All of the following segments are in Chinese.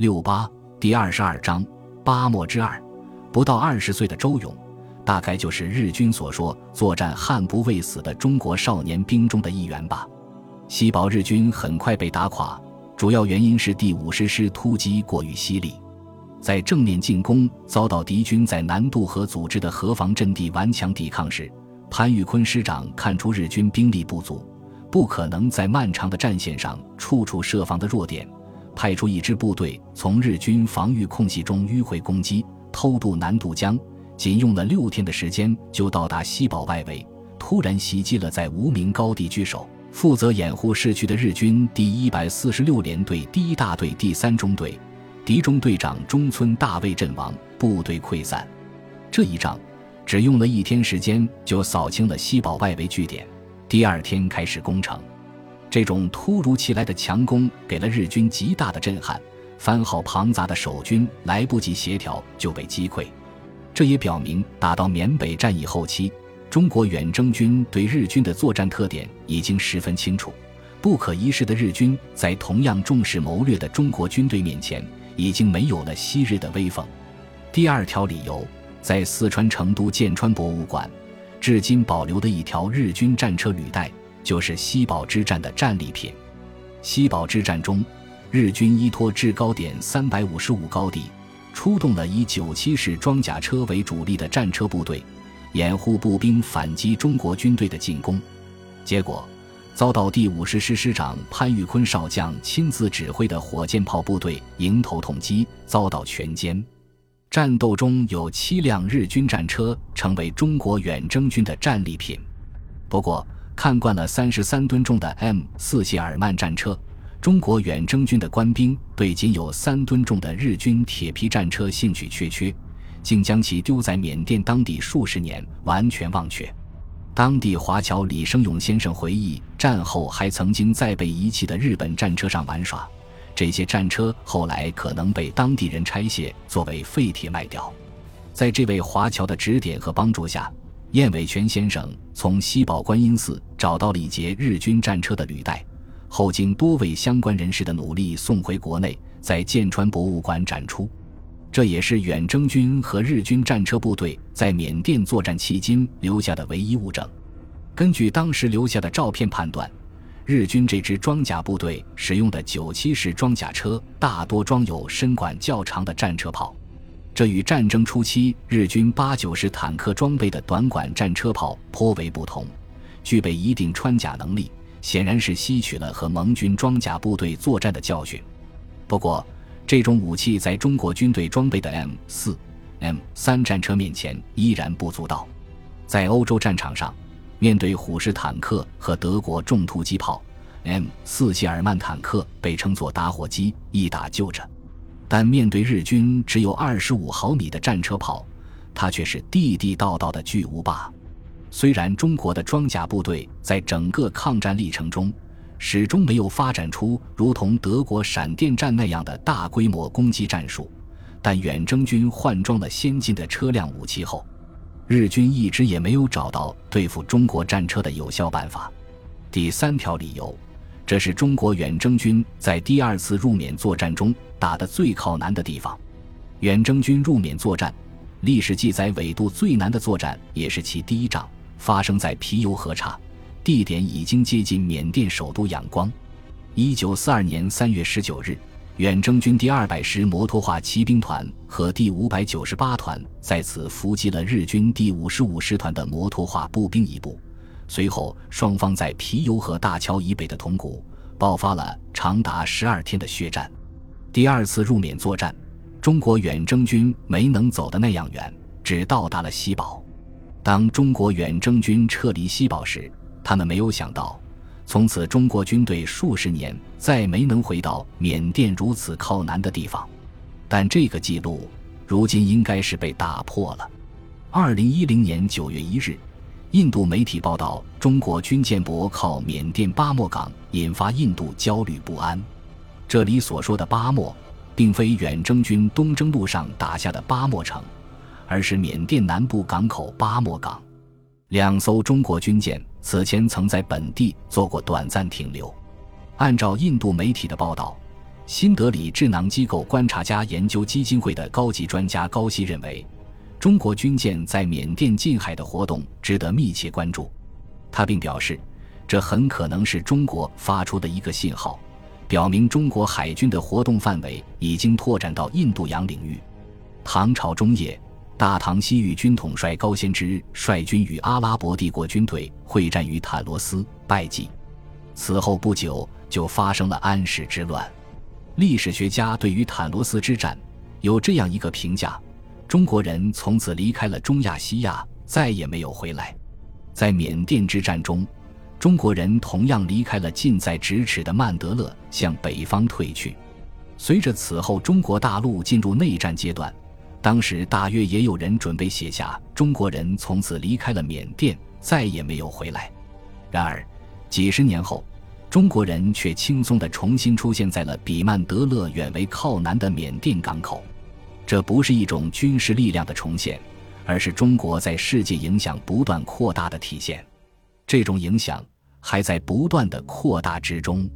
六八第二十二章八莫之二，不到二十岁的周勇，大概就是日军所说作战悍不畏死的中国少年兵中的一员吧。西保日军很快被打垮，主要原因是第五十师突击过于犀利，在正面进攻遭到敌军在南渡河组织的河防阵地顽强抵抗时，潘玉坤师长看出日军兵力不足，不可能在漫长的战线上处处设防的弱点。派出一支部队从日军防御空隙中迂回攻击，偷渡南渡江，仅用了六天的时间就到达西堡外围，突然袭击了在无名高地据守、负责掩护市区的日军第一百四十六联队第一大队第三中队，敌中队长中村大卫阵亡，部队溃散。这一仗只用了一天时间就扫清了西堡外围据点，第二天开始攻城。这种突如其来的强攻给了日军极大的震撼，番号庞杂的守军来不及协调就被击溃。这也表明，打到缅北战役后期，中国远征军对日军的作战特点已经十分清楚。不可一世的日军在同样重视谋略的中国军队面前，已经没有了昔日的威风。第二条理由，在四川成都建川博物馆，至今保留的一条日军战车履带。就是西堡之战的战利品。西堡之战中，日军依托制高点三百五十五高地，出动了以九七式装甲车为主力的战车部队，掩护步兵反击中国军队的进攻。结果，遭到第五十师师长潘玉坤少将亲自指挥的火箭炮部队迎头痛击，遭到全歼。战斗中有七辆日军战车成为中国远征军的战利品。不过，看惯了三十三吨重的 M 四谢尔曼战车，中国远征军的官兵对仅有三吨重的日军铁皮战车兴趣缺缺，竟将其丢在缅甸当地数十年，完全忘却。当地华侨李生勇先生回忆，战后还曾经在被遗弃的日本战车上玩耍，这些战车后来可能被当地人拆卸作为废铁卖掉。在这位华侨的指点和帮助下。燕伟全先生从西宝观音寺找到了一节日军战车的履带，后经多位相关人士的努力送回国内，在建川博物馆展出。这也是远征军和日军战车部队在缅甸作战期间留下的唯一物证。根据当时留下的照片判断，日军这支装甲部队使用的九七式装甲车大多装有身管较长的战车炮。这与战争初期日军八九式坦克装备的短管战车炮颇为不同，具备一定穿甲能力，显然是吸取了和盟军装甲部队作战的教训。不过，这种武器在中国军队装备的 M 四、M 三战车面前依然不足道。在欧洲战场上，面对虎式坦克和德国重突击炮，M 四谢尔曼坦克被称作打火机，一打就着。但面对日军只有二十五毫米的战车炮，它却是地地道道的巨无霸。虽然中国的装甲部队在整个抗战历程中始终没有发展出如同德国闪电战那样的大规模攻击战术，但远征军换装了先进的车辆武器后，日军一直也没有找到对付中国战车的有效办法。第三条理由。这是中国远征军在第二次入缅作战中打得最靠南的地方。远征军入缅作战，历史记载纬度最南的作战也是其第一仗，发生在皮尤河岔，地点已经接近缅甸首都仰光。一九四二年三月十九日，远征军第二百师摩托化骑兵团和第五百九十八团在此伏击了日军第五十五师团的摩托化步兵一部。随后，双方在皮尤河大桥以北的铜鼓爆发了长达十二天的血战。第二次入缅作战，中国远征军没能走得那样远，只到达了西堡。当中国远征军撤离西堡时，他们没有想到，从此中国军队数十年再没能回到缅甸如此靠南的地方。但这个记录如今应该是被打破了。二零一零年九月一日。印度媒体报道，中国军舰泊靠缅甸巴莫港，引发印度焦虑不安。这里所说的巴莫，并非远征军东征路上打下的巴莫城，而是缅甸南部港口巴莫港。两艘中国军舰此前曾在本地做过短暂停留。按照印度媒体的报道，新德里智囊机构观察家研究基金会的高级专家高希认为，中国军舰在缅甸近海的活动值得密切关注。他并表示，这很可能是中国发出的一个信号，表明中国海军的活动范围已经拓展到印度洋领域。唐朝中叶，大唐西域军统帅高仙芝率军与阿拉伯帝国军队会战于坦罗斯，败绩。此后不久，就发生了安史之乱。历史学家对于坦罗斯之战有这样一个评价：中国人从此离开了中亚西亚，再也没有回来。在缅甸之战中，中国人同样离开了近在咫尺的曼德勒，向北方退去。随着此后中国大陆进入内战阶段，当时大约也有人准备写下：中国人从此离开了缅甸，再也没有回来。然而，几十年后。中国人却轻松地重新出现在了比曼德勒远为靠南的缅甸港口，这不是一种军事力量的重现，而是中国在世界影响不断扩大的体现。这种影响还在不断的扩大之中。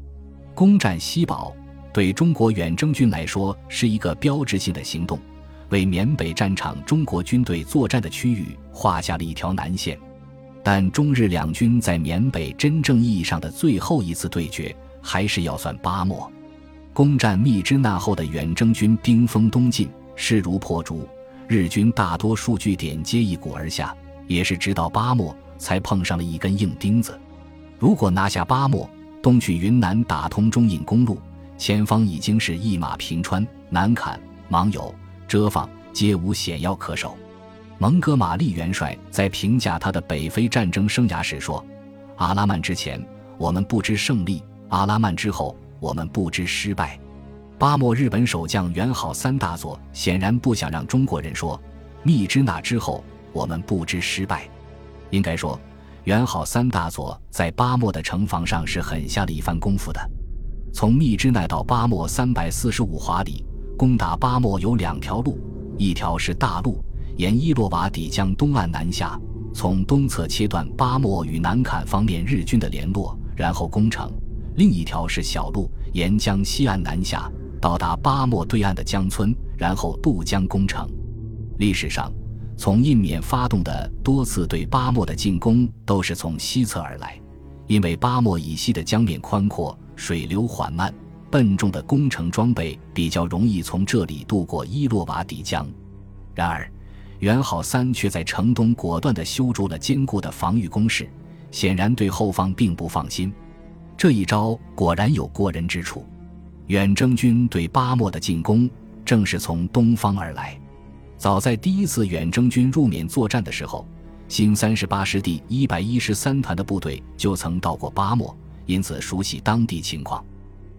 攻占西堡对中国远征军来说是一个标志性的行动，为缅北战场中国军队作战的区域画下了一条南线。但中日两军在缅北真正意义上的最后一次对决，还是要算巴莫。攻占密支那后的远征军兵锋东进，势如破竹，日军大多数据点接一鼓而下。也是直到巴莫，才碰上了一根硬钉子。如果拿下巴莫，东去云南打通中印公路，前方已经是一马平川，南坎、芒友、遮放皆无险要可守。蒙哥马利元帅在评价他的北非战争生涯时说：“阿拉曼之前，我们不知胜利；阿拉曼之后，我们不知失败。”巴莫日本守将元好三大佐显然不想让中国人说：“密支那之后，我们不知失败。”应该说，元好三大佐在巴莫的城防上是很下了一番功夫的。从密支那到巴莫三百四十五华里，攻打巴莫有两条路，一条是大路。沿伊洛瓦底江东岸南下，从东侧切断巴莫与南坎方面日军的联络，然后攻城；另一条是小路，沿江西岸南下，到达巴莫对岸的江村，然后渡江攻城。历史上，从印缅发动的多次对巴莫的进攻都是从西侧而来，因为巴莫以西的江面宽阔，水流缓慢，笨重的工程装备比较容易从这里渡过伊洛瓦底江。然而，元好三却在城东果断地修筑了坚固的防御工事，显然对后方并不放心。这一招果然有过人之处。远征军对巴莫的进攻正是从东方而来。早在第一次远征军入缅作战的时候，新三十八师第一百一十三团的部队就曾到过巴莫，因此熟悉当地情况。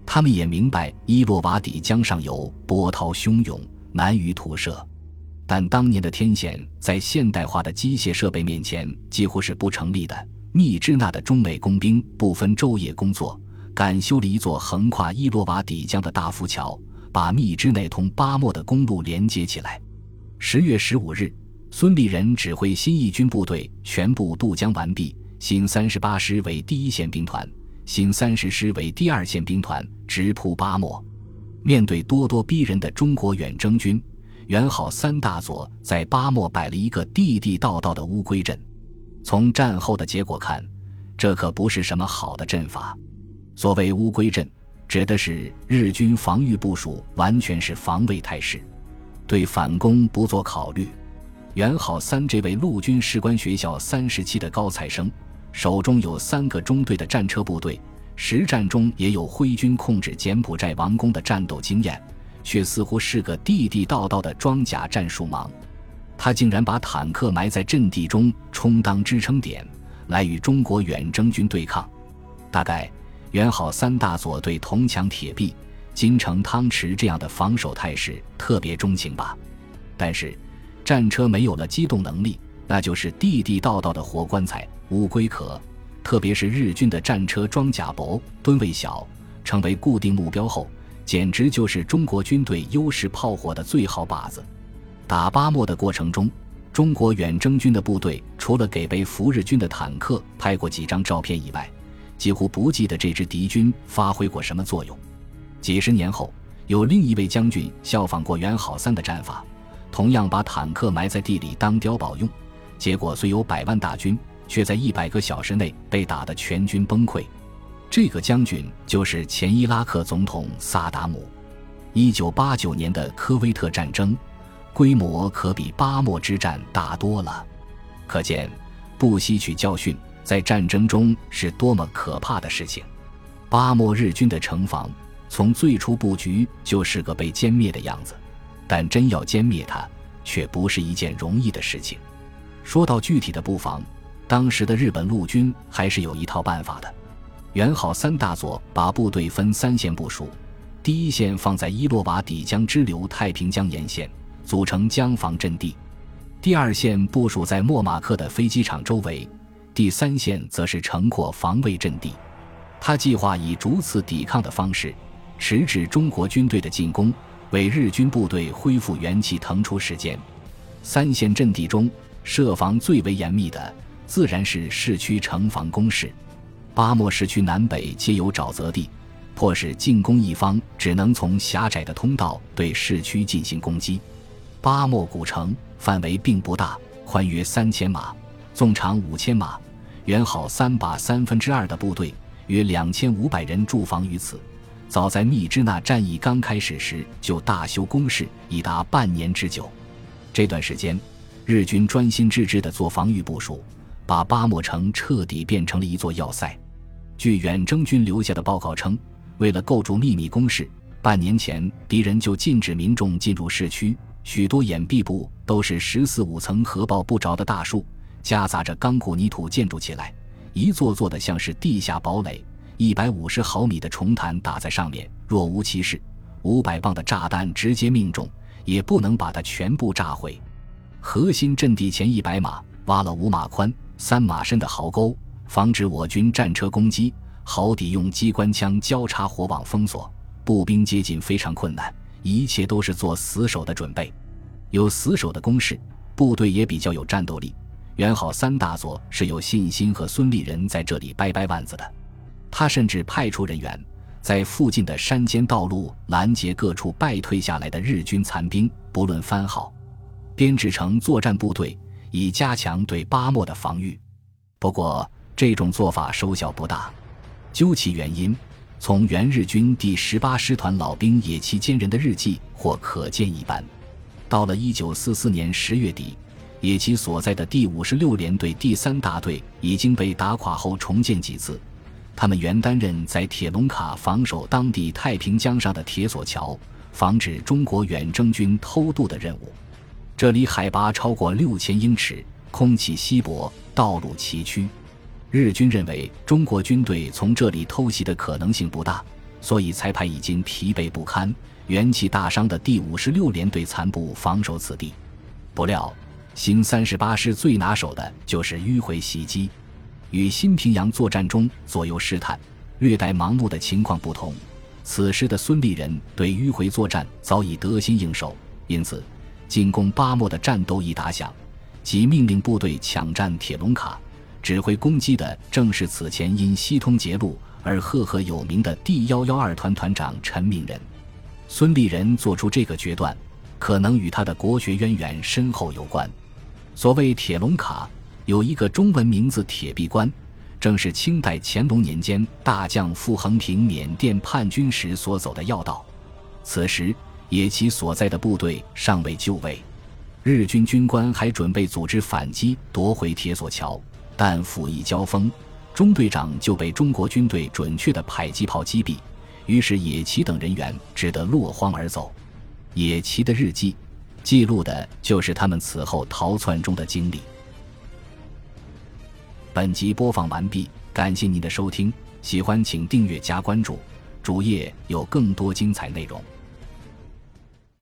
他们也明白伊洛瓦底江上游波涛汹涌，难于突射。但当年的天险在现代化的机械设备面前几乎是不成立的。密支那的中美工兵不分昼夜工作，赶修了一座横跨伊洛瓦底江的大浮桥，把密支那通巴莫的公路连接起来。十月十五日，孙立人指挥新一军部队全部渡江完毕，新三十八师为第一线兵团，新三十师为第二线兵团，直扑巴莫。面对咄咄逼人的中国远征军。元好三大佐在巴莫摆了一个地地道道的乌龟阵，从战后的结果看，这可不是什么好的阵法。所谓乌龟阵，指的是日军防御部署完全是防卫态势，对反攻不做考虑。元好三这位陆军士官学校三十期的高材生，手中有三个中队的战车部队，实战中也有挥军控制柬埔寨王宫的战斗经验。却似乎是个地地道道的装甲战术盲，他竟然把坦克埋在阵地中充当支撑点，来与中国远征军对抗。大概元好三大佐对铜墙铁壁、金城汤池这样的防守态势特别钟情吧。但是战车没有了机动能力，那就是地地道道的活棺材、乌龟壳。特别是日军的战车装甲薄、吨位小，成为固定目标后。简直就是中国军队优势炮火的最好靶子。打巴莫的过程中，中国远征军的部队除了给被俘日军的坦克拍过几张照片以外，几乎不记得这支敌军发挥过什么作用。几十年后，有另一位将军效仿过元好三的战法，同样把坦克埋在地里当碉堡用，结果虽有百万大军，却在一百个小时内被打得全军崩溃。这个将军就是前伊拉克总统萨达姆。一九八九年的科威特战争，规模可比巴莫之战大多了，可见不吸取教训，在战争中是多么可怕的事情。巴莫日军的城防。从最初布局就是个被歼灭的样子，但真要歼灭它，却不是一件容易的事情。说到具体的布防，当时的日本陆军还是有一套办法的。元好三大佐把部队分三线部署，第一线放在伊洛瓦底江支流太平江沿线，组成江防阵地；第二线部署在莫马克的飞机场周围，第三线则是城廓防卫阵地。他计划以逐次抵抗的方式。迟滞中国军队的进攻，为日军部队恢复元气腾出时间。三线阵地中，设防最为严密的，自然是市区城防工事。巴莫市区南北皆有沼泽地，迫使进攻一方只能从狭窄的通道对市区进行攻击。巴莫古城范围并不大，宽约三千码，纵长五千码。元好三把三分之二的部队，约两千五百人驻防于此。早在密支那战役刚开始时，就大修工事，已达半年之久。这段时间，日军专心致志地做防御部署，把巴莫城彻底变成了一座要塞。据远征军留下的报告称，为了构筑秘密工事，半年前敌人就禁止民众进入市区，许多掩蔽部都是十四五层合抱不着的大树，夹杂着钢骨泥土建筑起来，一座座的像是地下堡垒。一百五十毫米的重弹打在上面，若无其事；五百磅的炸弹直接命中，也不能把它全部炸毁。核心阵地前一百码挖了五码宽、三码深的壕沟，防止我军战车攻击。壕底用机关枪交叉火网封锁，步兵接近非常困难。一切都是做死守的准备。有死守的攻势，部队也比较有战斗力。元好三大佐是有信心和孙立人在这里掰掰腕子的。他甚至派出人员在附近的山间道路拦截各处败退下来的日军残兵，不论番号，编制成作战部队，以加强对巴莫的防御。不过，这种做法收效不大。究其原因，从原日军第十八师团老兵野崎坚人的日记或可见一斑。到了一九四四年十月底，野崎所在的第五十六联队第三大队已经被打垮后重建几次。他们原担任在铁龙卡防守当地太平江上的铁索桥，防止中国远征军偷渡的任务。这里海拔超过六千英尺，空气稀薄，道路崎岖。日军认为中国军队从这里偷袭的可能性不大，所以才派已经疲惫不堪、元气大伤的第五十六联队残部防守此地。不料，新三十八师最拿手的就是迂回袭击。与新平阳作战中左右试探、略带盲目的情况不同，此时的孙立人对迂回作战早已得心应手，因此进攻巴莫的战斗一打响，即命令部队抢占铁龙卡。指挥攻击的正是此前因西通捷路而赫赫有名的第幺幺二团团长陈明仁。孙立人做出这个决断，可能与他的国学渊源深厚有关。所谓铁龙卡。有一个中文名字“铁壁关”，正是清代乾隆年间大将傅恒平缅甸叛军时所走的要道。此时野崎所在的部队尚未就位，日军军官还准备组织反击夺回铁索桥，但甫一交锋，中队长就被中国军队准确的迫击炮击毙，于是野崎等人员只得落荒而走。野崎的日记记录的就是他们此后逃窜中的经历。本集播放完毕，感谢您的收听，喜欢请订阅加关注，主页有更多精彩内容。